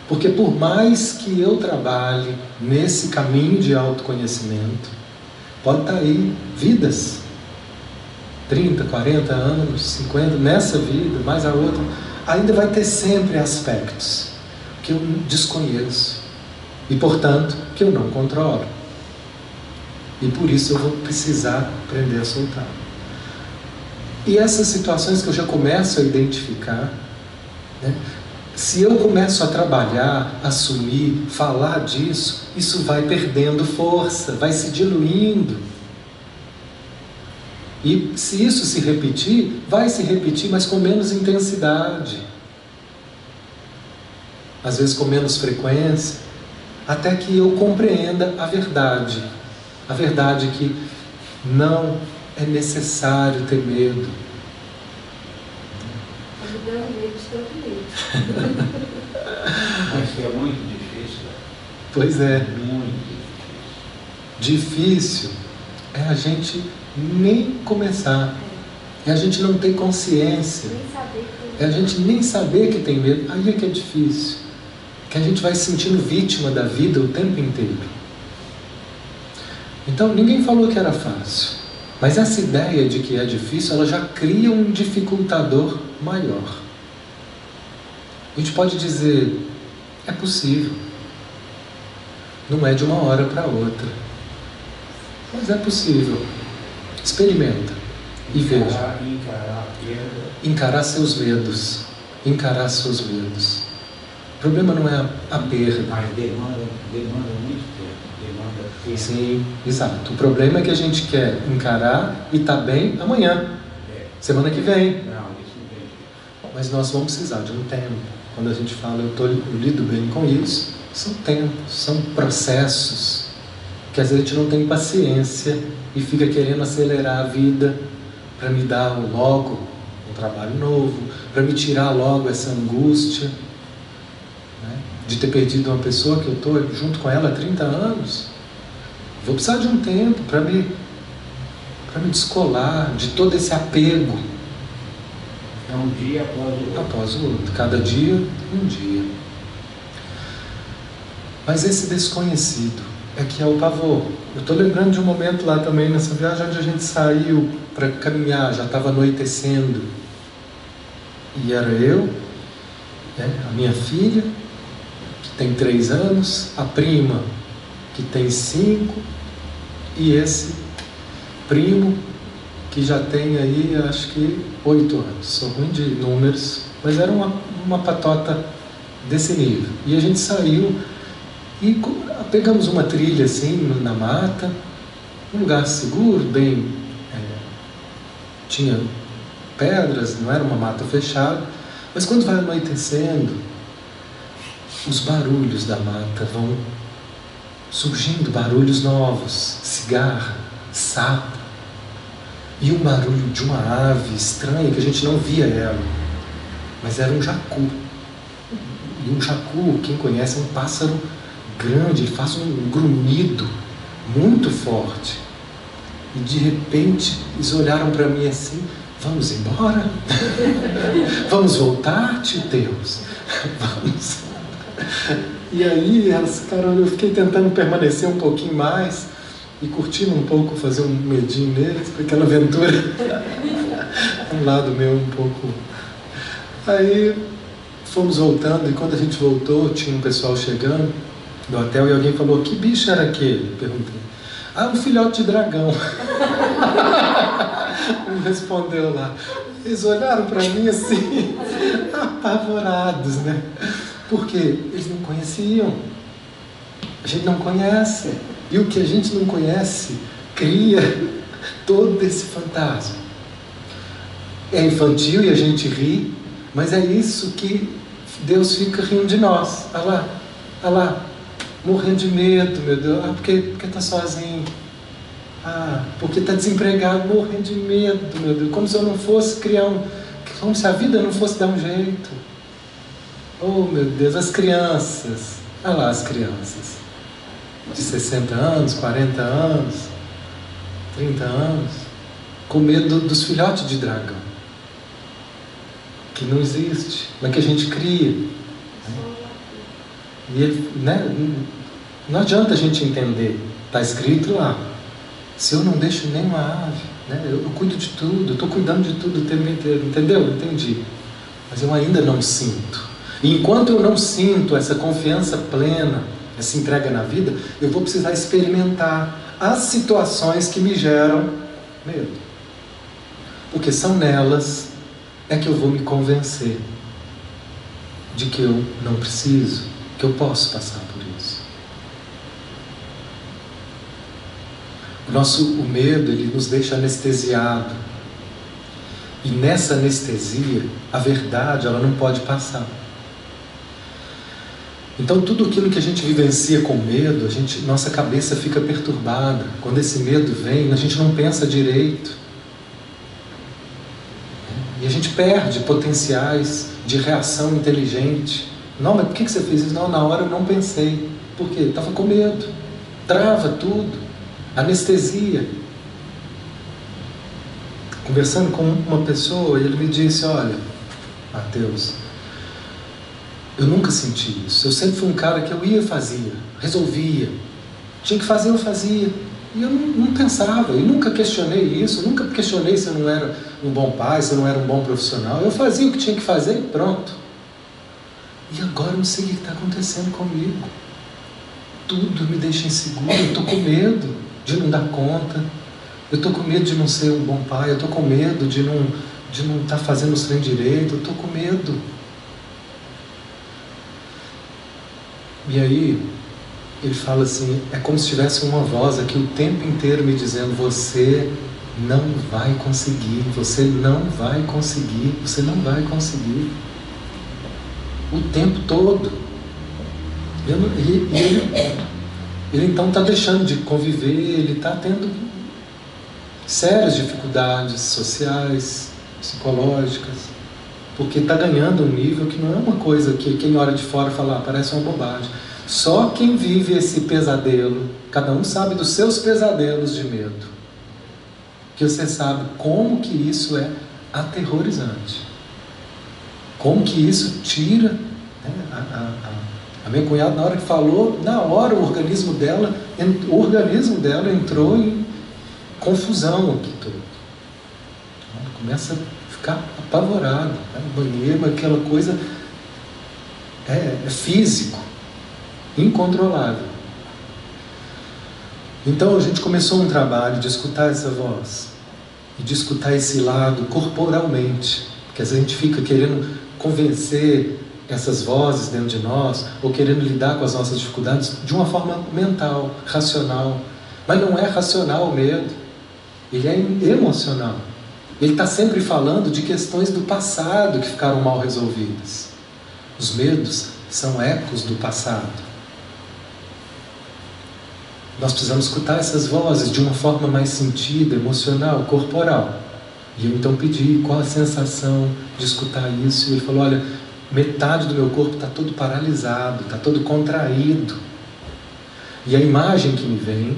Porque por mais que eu trabalhe nesse caminho de autoconhecimento, pode estar tá aí vidas, 30, 40 anos, 50, nessa vida, mais a outra, ainda vai ter sempre aspectos que eu desconheço e, portanto, que eu não controlo. E por isso eu vou precisar aprender a soltar. E essas situações que eu já começo a identificar, né, se eu começo a trabalhar, assumir, falar disso, isso vai perdendo força, vai se diluindo. E se isso se repetir, vai se repetir, mas com menos intensidade. Às vezes com menos frequência, até que eu compreenda a verdade. A verdade que não é necessário ter medo. Mas que é muito difícil. Pois é. Muito difícil. Difícil é a gente nem começar. É a gente não ter consciência. É a gente nem saber que tem medo. Aí é que é difícil. Que a gente vai se sentindo vítima da vida o tempo inteiro. Então, ninguém falou que era fácil. Mas essa ideia de que é difícil, ela já cria um dificultador maior. A gente pode dizer, é possível. Não é de uma hora para outra. Mas é possível. Experimenta e veja. Encarar. Encarar seus medos. Encarar seus medos. O problema não é a, a perda. Mas demanda, demanda muito tempo. Demanda tempo. Sim, exato. O problema é que a gente quer encarar e tá bem amanhã, É. semana que vem. Não, isso não tem. Mas nós vamos precisar de um tempo. Quando a gente fala eu, tô, eu lido bem com isso, são tempos, são processos que às vezes a gente não tem paciência e fica querendo acelerar a vida para me dar logo um trabalho novo, para me tirar logo essa angústia de ter perdido uma pessoa que eu estou junto com ela há 30 anos. Vou precisar de um tempo para me, me descolar de todo esse apego É um dia após o outro. após o outro, cada dia um dia. Mas esse desconhecido é que é o pavor. Eu estou lembrando de um momento lá também nessa viagem onde a gente saiu para caminhar, já estava anoitecendo. E era eu, né, a minha filha, tem três anos, a prima, que tem cinco, e esse primo que já tem aí acho que oito anos. Sou ruim de números, mas era uma, uma patota desse nível. E a gente saiu e pegamos uma trilha assim na mata, um lugar seguro, bem. é, tinha pedras, não era uma mata fechada, mas quando vai anoitecendo, os barulhos da mata vão surgindo barulhos novos, cigarra, sapo, e um barulho de uma ave estranha que a gente não via ela, mas era um jacu. E um jacu, quem conhece, é um pássaro grande, ele faz um grunhido muito forte. E de repente eles olharam para mim assim: vamos embora? (laughs) vamos voltar, tio Deus? (laughs) vamos. (laughs) E aí ficaram, eu fiquei tentando permanecer um pouquinho mais e curtindo um pouco, fazer um medinho neles, aquela aventura. (laughs) um lado meu um pouco. Aí fomos voltando e quando a gente voltou, tinha um pessoal chegando do hotel e alguém falou: Que bicho era aquele? Perguntei. Ah, um filhote de dragão. (laughs) respondeu lá. Eles olharam para mim assim, apavorados, né? Porque eles não conheciam. A gente não conhece. E o que a gente não conhece cria (laughs) todo esse fantasma. É infantil e a gente ri, mas é isso que Deus fica rindo de nós. Olha lá, olha lá, morrendo de medo, meu Deus. Ah, porque porque está sozinho. Ah, porque está desempregado, morrendo de medo, meu Deus. Como se eu não fosse criar um. Como se a vida não fosse dar um jeito. Oh, meu Deus, as crianças. Olha lá as crianças. De 60 anos, 40 anos, 30 anos, com medo dos filhotes de dragão. Que não existe, mas que a gente cria. E ele, né, não adianta a gente entender. Está escrito lá. Se eu não deixo nenhuma ave, né, eu, eu cuido de tudo, eu estou cuidando de tudo o tempo inteiro. Entendeu? Entendi. Mas eu ainda não sinto. E enquanto eu não sinto essa confiança plena, essa entrega na vida, eu vou precisar experimentar as situações que me geram medo. Porque são nelas é que eu vou me convencer de que eu não preciso, que eu posso passar por isso. Nosso o medo ele nos deixa anestesiado. E nessa anestesia, a verdade ela não pode passar. Então tudo aquilo que a gente vivencia com medo, a gente, nossa cabeça fica perturbada. Quando esse medo vem, a gente não pensa direito. E a gente perde potenciais de reação inteligente. Não, mas por que você fez isso? Não, na hora eu não pensei. Por quê? Estava com medo. Trava tudo. Anestesia. Conversando com uma pessoa, ele me disse: Olha, Mateus, eu nunca senti isso. Eu sempre fui um cara que eu ia fazia, resolvia. Tinha que fazer, eu fazia. E eu não, não, pensava, e nunca questionei isso, nunca questionei se eu não era um bom pai, se eu não era um bom profissional. Eu fazia o que tinha que fazer e pronto. E agora eu não sei o que está acontecendo comigo. Tudo me deixa inseguro, eu estou com medo de não dar conta, eu estou com medo de não ser um bom pai, eu estou com medo de não de não estar tá fazendo os trem direito, eu estou com medo. E aí, ele fala assim: é como se tivesse uma voz aqui o tempo inteiro me dizendo: você não vai conseguir, você não vai conseguir, você não vai conseguir. O tempo todo. E ele, ele então está deixando de conviver, ele está tendo sérias dificuldades sociais, psicológicas, porque está ganhando um nível que não é uma coisa que quem olha de fora fala, ah, parece uma bobagem. Só quem vive esse pesadelo, cada um sabe dos seus pesadelos de medo, que você sabe como que isso é aterrorizante, como que isso tira né, a, a, a, a minha cunhada na hora que falou, na hora o organismo dela, o organismo dela entrou em confusão aqui todo. Começa a ficar apavorada, né, no banheiro, aquela coisa é, é físico incontrolável. Então a gente começou um trabalho de escutar essa voz e de escutar esse lado corporalmente, porque às a gente fica querendo convencer essas vozes dentro de nós ou querendo lidar com as nossas dificuldades de uma forma mental, racional. Mas não é racional o medo, ele é emocional. Ele está sempre falando de questões do passado que ficaram mal resolvidas. Os medos são ecos do passado. Nós precisamos escutar essas vozes de uma forma mais sentida, emocional, corporal. E eu então pedi qual a sensação de escutar isso. E ele falou: Olha, metade do meu corpo está todo paralisado, está todo contraído. E a imagem que me vem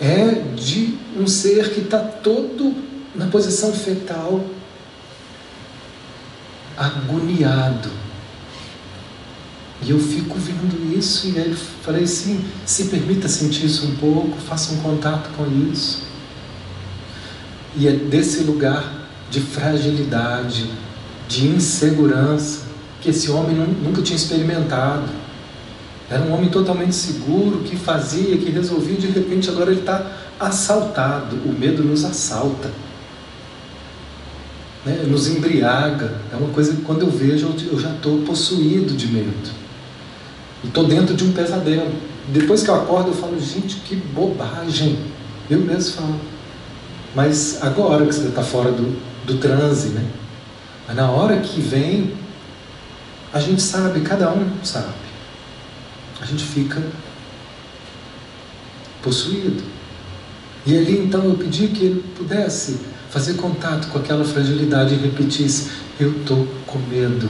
é de um ser que está todo na posição fetal, agoniado e eu fico vendo isso e aí falei assim, se permita sentir isso um pouco, faça um contato com isso. E é desse lugar de fragilidade, de insegurança, que esse homem nunca tinha experimentado. Era um homem totalmente seguro, que fazia, que resolvia, e de repente agora ele está assaltado. O medo nos assalta, né? nos embriaga. É uma coisa que quando eu vejo eu já estou possuído de medo. E estou dentro de um pesadelo. Depois que eu acordo, eu falo, gente, que bobagem. Eu mesmo falo. Mas agora que você está fora do, do transe, né? Mas na hora que vem, a gente sabe, cada um sabe. A gente fica possuído. E ali então eu pedi que ele pudesse fazer contato com aquela fragilidade e repetisse: Eu estou com medo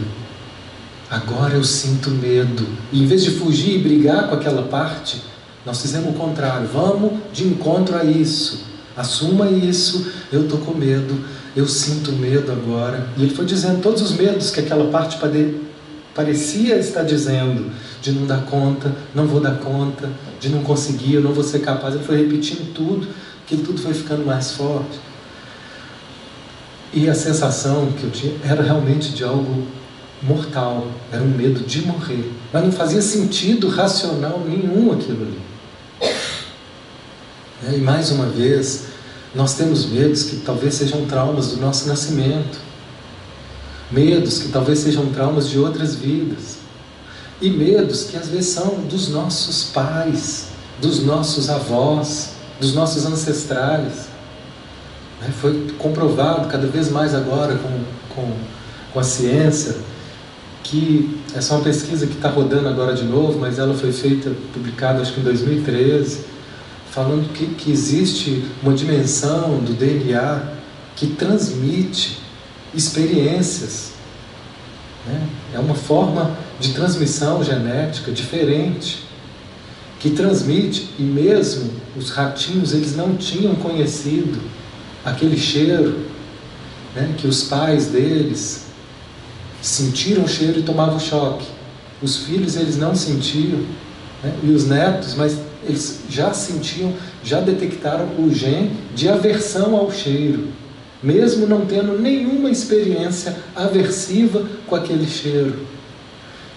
Agora eu sinto medo. E em vez de fugir e brigar com aquela parte, nós fizemos o contrário. Vamos de encontro a isso. Assuma isso. Eu estou com medo. Eu sinto medo agora. E ele foi dizendo todos os medos que aquela parte parecia estar dizendo. De não dar conta, não vou dar conta, de não conseguir, eu não vou ser capaz. Ele foi repetindo tudo, que tudo foi ficando mais forte. E a sensação que eu tinha era realmente de algo mortal, era um medo de morrer. Mas não fazia sentido racional nenhum aquilo ali. É, e mais uma vez, nós temos medos que talvez sejam traumas do nosso nascimento, medos que talvez sejam traumas de outras vidas, e medos que às vezes são dos nossos pais, dos nossos avós, dos nossos ancestrais. Né? Foi comprovado cada vez mais agora com, com, com a ciência que essa é uma pesquisa que está rodando agora de novo, mas ela foi feita, publicada acho que em 2013, falando que, que existe uma dimensão do DNA que transmite experiências. Né? É uma forma de transmissão genética diferente que transmite e mesmo os ratinhos eles não tinham conhecido aquele cheiro né, que os pais deles sentiram o cheiro e tomavam choque. Os filhos eles não sentiam né, e os netos, mas eles já sentiam, já detectaram o gene de aversão ao cheiro, mesmo não tendo nenhuma experiência aversiva com aquele cheiro.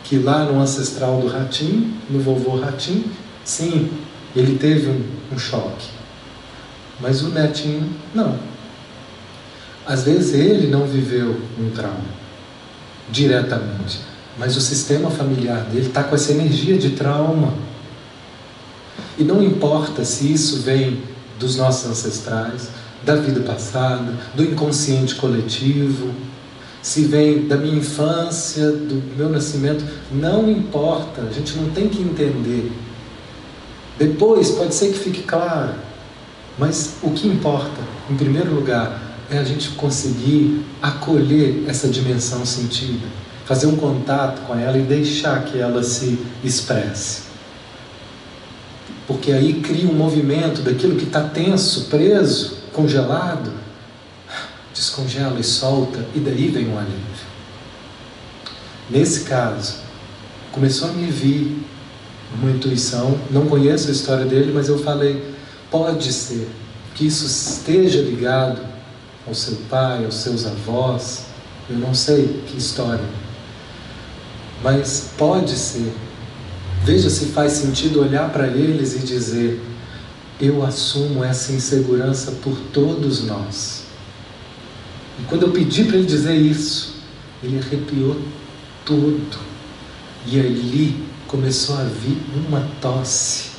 Que lá no ancestral do ratinho, no vovô ratinho, sim, ele teve um, um choque. Mas o netinho, não. Às vezes ele não viveu um trauma diretamente, mas o sistema familiar dele está com essa energia de trauma. E não importa se isso vem dos nossos ancestrais, da vida passada, do inconsciente coletivo, se vem da minha infância, do meu nascimento, não importa, a gente não tem que entender. Depois pode ser que fique claro, mas o que importa, em primeiro lugar, é a gente conseguir acolher essa dimensão sentida, fazer um contato com ela e deixar que ela se expresse. Porque aí cria um movimento daquilo que está tenso, preso, congelado, descongela e solta, e daí vem um alívio. Nesse caso, começou a me vir uma intuição, não conheço a história dele, mas eu falei, pode ser que isso esteja ligado ao seu pai, aos seus avós, eu não sei que história, mas pode ser. Veja se faz sentido olhar para eles e dizer: Eu assumo essa insegurança por todos nós. E quando eu pedi para ele dizer isso, ele arrepiou todo. E ali começou a vir uma tosse,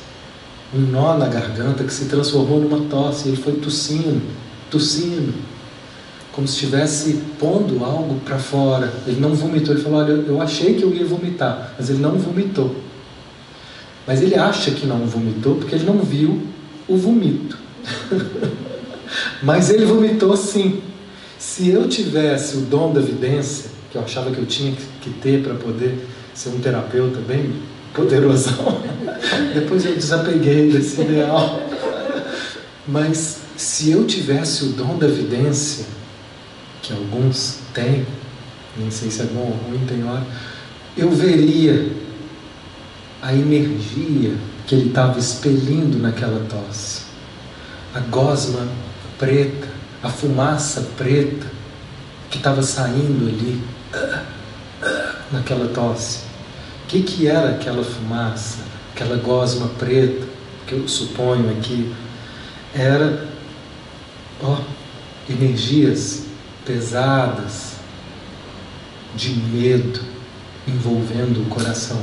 um nó na garganta que se transformou numa tosse. Ele foi tossindo, tossindo como se estivesse pondo algo para fora. Ele não vomitou, ele falou: Olha, eu achei que eu ia vomitar, mas ele não vomitou. Mas ele acha que não vomitou porque ele não viu o vomito. (laughs) mas ele vomitou sim. Se eu tivesse o dom da evidência, que eu achava que eu tinha que ter para poder ser um terapeuta bem poderosão, depois eu desapeguei desse ideal. Mas se eu tivesse o dom da evidência, que alguns têm, nem sei se é bom ou ruim, tem hora, eu veria a energia que ele estava expelindo naquela tosse. A gosma preta, a fumaça preta que estava saindo ali (clears throat) naquela tosse. Que, que era aquela fumaça, aquela gosma preta, que eu suponho aqui, era ó, energias pesadas de medo envolvendo o coração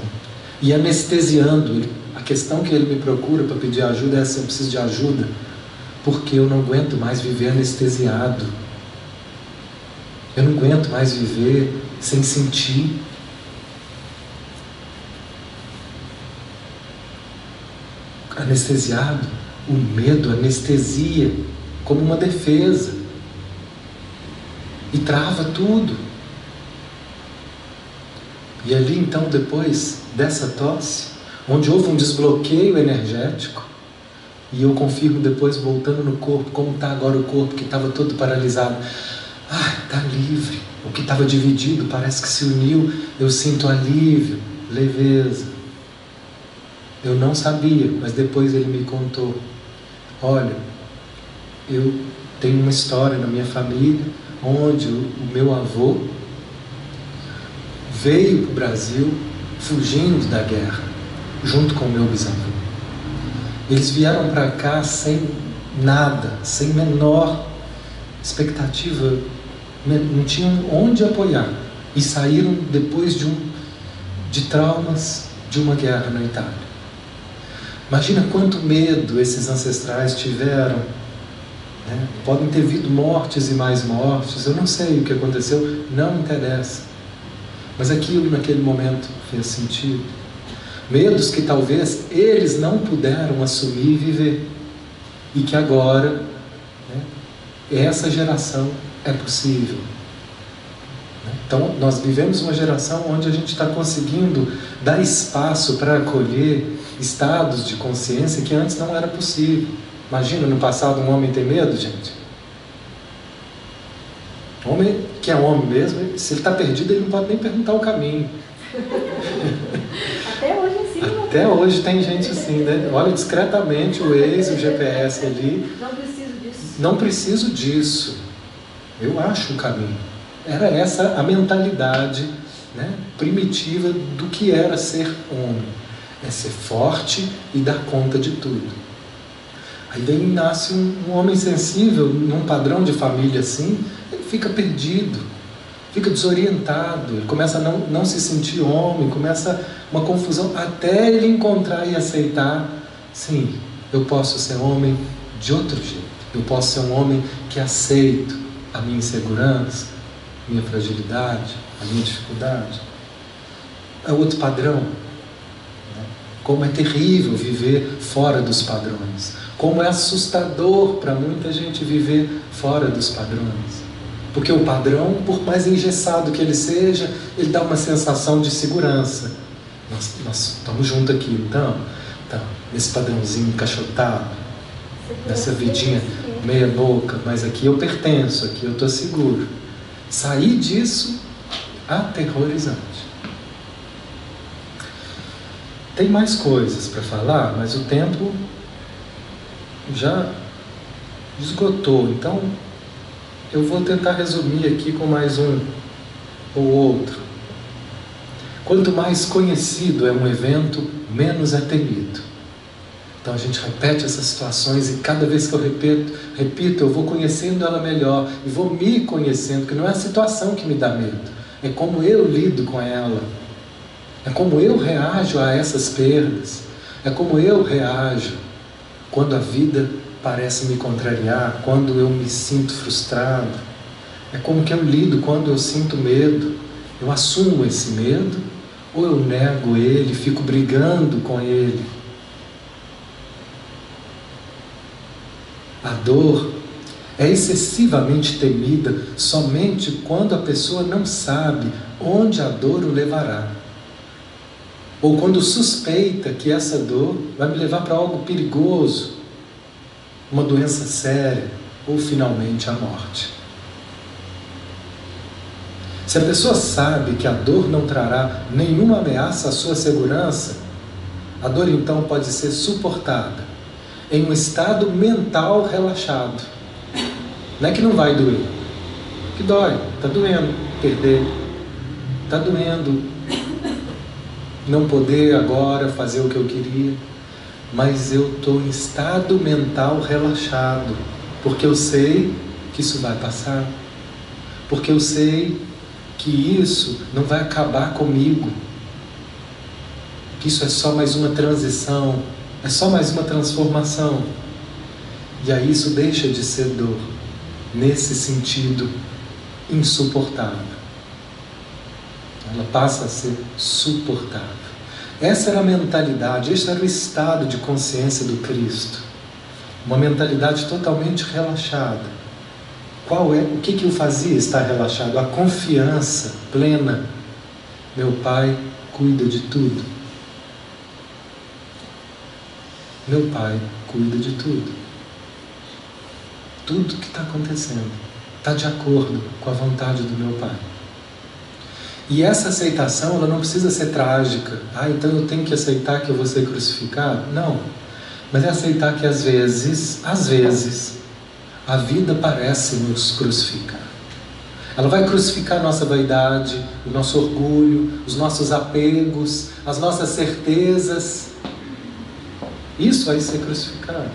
e anestesiando. A questão que ele me procura para pedir ajuda é se eu preciso de ajuda, porque eu não aguento mais viver anestesiado. Eu não aguento mais viver sem sentir. Anestesiado, o medo anestesia como uma defesa e trava tudo. E ali então, depois dessa tosse, onde houve um desbloqueio energético, e eu confirmo depois voltando no corpo, como está agora o corpo que estava todo paralisado. Ah, está livre. O que estava dividido parece que se uniu. Eu sinto alívio, leveza. Eu não sabia, mas depois ele me contou. Olha, eu tenho uma história na minha família onde o meu avô veio para o Brasil fugindo da guerra, junto com o meu bisavô. Eles vieram para cá sem nada, sem menor expectativa, não tinham onde apoiar e saíram depois de um de traumas de uma guerra na Itália. Imagina quanto medo esses ancestrais tiveram. Né? Podem ter havido mortes e mais mortes, eu não sei o que aconteceu, não interessa. Mas aquilo naquele momento fez sentido. Medos que talvez eles não puderam assumir e viver. E que agora, né, essa geração é possível. Então, nós vivemos uma geração onde a gente está conseguindo dar espaço para acolher estados de consciência que antes não era possível. Imagina no passado um homem ter medo, gente. Homem que é homem mesmo, se ele está perdido, ele não pode nem perguntar o caminho. Até hoje sim. Até hoje tem gente assim, né? Olha discretamente o ex, o GPS ali. Não preciso disso. Não preciso disso. Eu acho o caminho. Era essa a mentalidade né, primitiva do que era ser homem. É ser forte e dar conta de tudo. Aí daí nasce um, um homem sensível num padrão de família assim, ele fica perdido, fica desorientado, ele começa a não, não se sentir homem, começa uma confusão até ele encontrar e aceitar, sim, eu posso ser homem de outro jeito, eu posso ser um homem que aceito a minha insegurança, minha fragilidade, a minha dificuldade. É outro padrão. Como é terrível viver fora dos padrões. Como é assustador para muita gente viver fora dos padrões. Porque o padrão, por mais engessado que ele seja, ele dá uma sensação de segurança. Nós, nós estamos juntos aqui, então, então, nesse padrãozinho encaixotado, nessa vidinha meia boca, mas aqui eu pertenço, aqui eu estou seguro. Sair disso aterrorizante. Tem mais coisas para falar, mas o tempo já esgotou. Então, eu vou tentar resumir aqui com mais um ou outro. Quanto mais conhecido é um evento, menos é temido. Então a gente repete essas situações e cada vez que eu repito, repito, eu vou conhecendo ela melhor e vou me conhecendo, que não é a situação que me dá medo, é como eu lido com ela, é como eu reajo a essas perdas, é como eu reajo quando a vida parece me contrariar, quando eu me sinto frustrado, é como que eu lido quando eu sinto medo. Eu assumo esse medo ou eu nego ele, fico brigando com ele A dor é excessivamente temida somente quando a pessoa não sabe onde a dor o levará. Ou quando suspeita que essa dor vai me levar para algo perigoso, uma doença séria ou finalmente a morte. Se a pessoa sabe que a dor não trará nenhuma ameaça à sua segurança, a dor então pode ser suportada em um estado mental relaxado. Não é que não vai doer, que dói, está doendo perder, está doendo não poder agora fazer o que eu queria, mas eu estou em estado mental relaxado, porque eu sei que isso vai passar, porque eu sei que isso não vai acabar comigo, que isso é só mais uma transição é só mais uma transformação. E aí isso deixa de ser dor, nesse sentido insuportável. Ela passa a ser suportável. Essa era a mentalidade, esse era o estado de consciência do Cristo. Uma mentalidade totalmente relaxada. Qual é, o que que o fazia estar relaxado? A confiança plena. Meu Pai cuida de tudo. Meu Pai cuida de tudo. Tudo que está acontecendo está de acordo com a vontade do meu Pai. E essa aceitação, ela não precisa ser trágica. Ah, então eu tenho que aceitar que eu vou ser crucificado? Não. Mas é aceitar que às vezes, às vezes, a vida parece nos crucificar. Ela vai crucificar a nossa vaidade, o nosso orgulho, os nossos apegos, as nossas certezas, isso vai ser crucificado.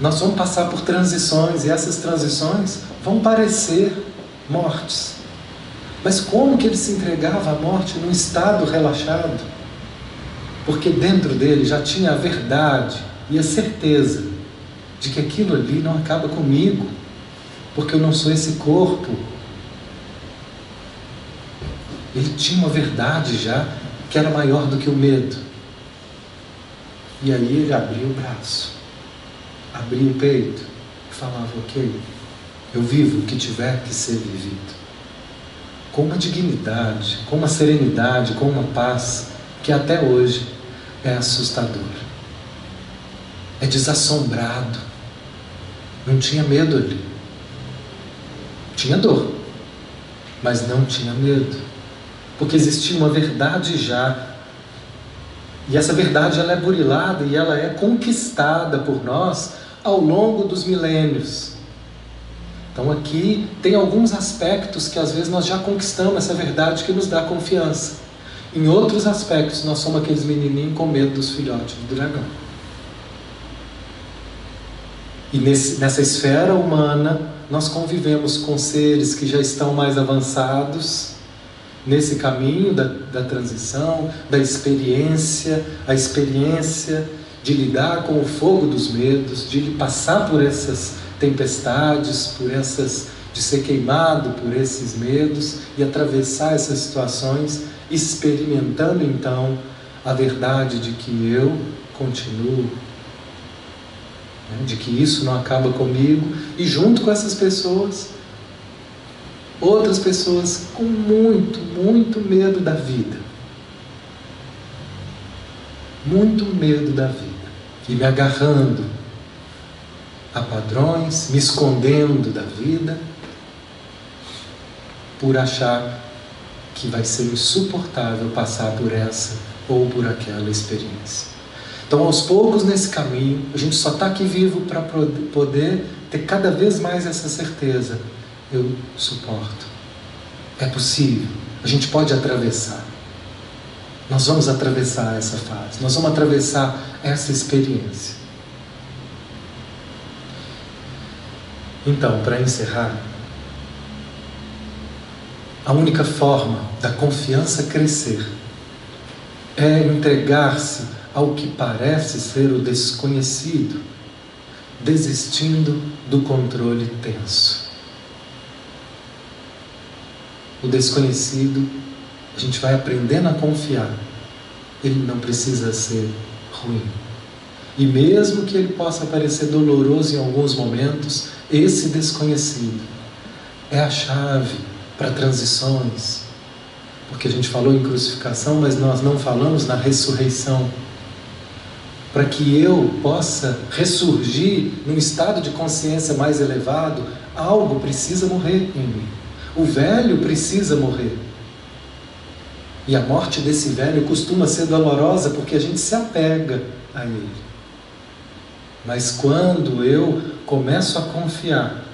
Nós vamos passar por transições e essas transições vão parecer mortes. Mas como que ele se entregava à morte num estado relaxado? Porque dentro dele já tinha a verdade e a certeza de que aquilo ali não acaba comigo, porque eu não sou esse corpo. Ele tinha uma verdade já que era maior do que o medo. E aí ele abria o braço, abria o peito e falava: Ok, eu vivo o que tiver que ser vivido. Com uma dignidade, com uma serenidade, com uma paz que até hoje é assustadora. É desassombrado. Não tinha medo ali. Tinha dor, mas não tinha medo. Porque existia uma verdade já. E essa verdade ela é burilada e ela é conquistada por nós ao longo dos milênios. Então aqui tem alguns aspectos que às vezes nós já conquistamos essa verdade que nos dá confiança. Em outros aspectos nós somos aqueles menininhos com medo dos filhotes do dragão. E nesse, nessa esfera humana nós convivemos com seres que já estão mais avançados nesse caminho da, da transição, da experiência, a experiência de lidar com o fogo dos medos, de passar por essas tempestades, por essas de ser queimado por esses medos e atravessar essas situações, experimentando então a verdade de que eu continuo, né, de que isso não acaba comigo, e junto com essas pessoas, outras pessoas com muito, muito medo da vida. Muito medo da vida. E me agarrando a padrões, me escondendo da vida, por achar que vai ser insuportável passar por essa ou por aquela experiência. Então, aos poucos nesse caminho, a gente só está aqui vivo para poder ter cada vez mais essa certeza. Eu suporto. É possível. A gente pode atravessar. Nós vamos atravessar essa fase. Nós vamos atravessar essa experiência. Então, para encerrar, a única forma da confiança crescer é entregar-se ao que parece ser o desconhecido, desistindo do controle tenso. O desconhecido, a gente vai aprendendo a confiar. Ele não precisa ser ruim. E mesmo que ele possa parecer doloroso em alguns momentos, esse desconhecido é a chave para transições. Porque a gente falou em crucificação, mas nós não falamos na ressurreição. Para que eu possa ressurgir num estado de consciência mais elevado, algo precisa morrer em mim. O velho precisa morrer. E a morte desse velho costuma ser dolorosa porque a gente se apega a ele. Mas quando eu começo a confiar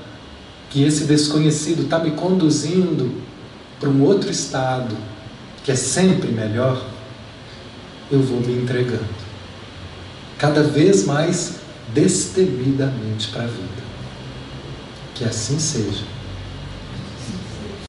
que esse desconhecido está me conduzindo para um outro estado, que é sempre melhor, eu vou me entregando. Cada vez mais destemidamente para a vida. Que assim seja.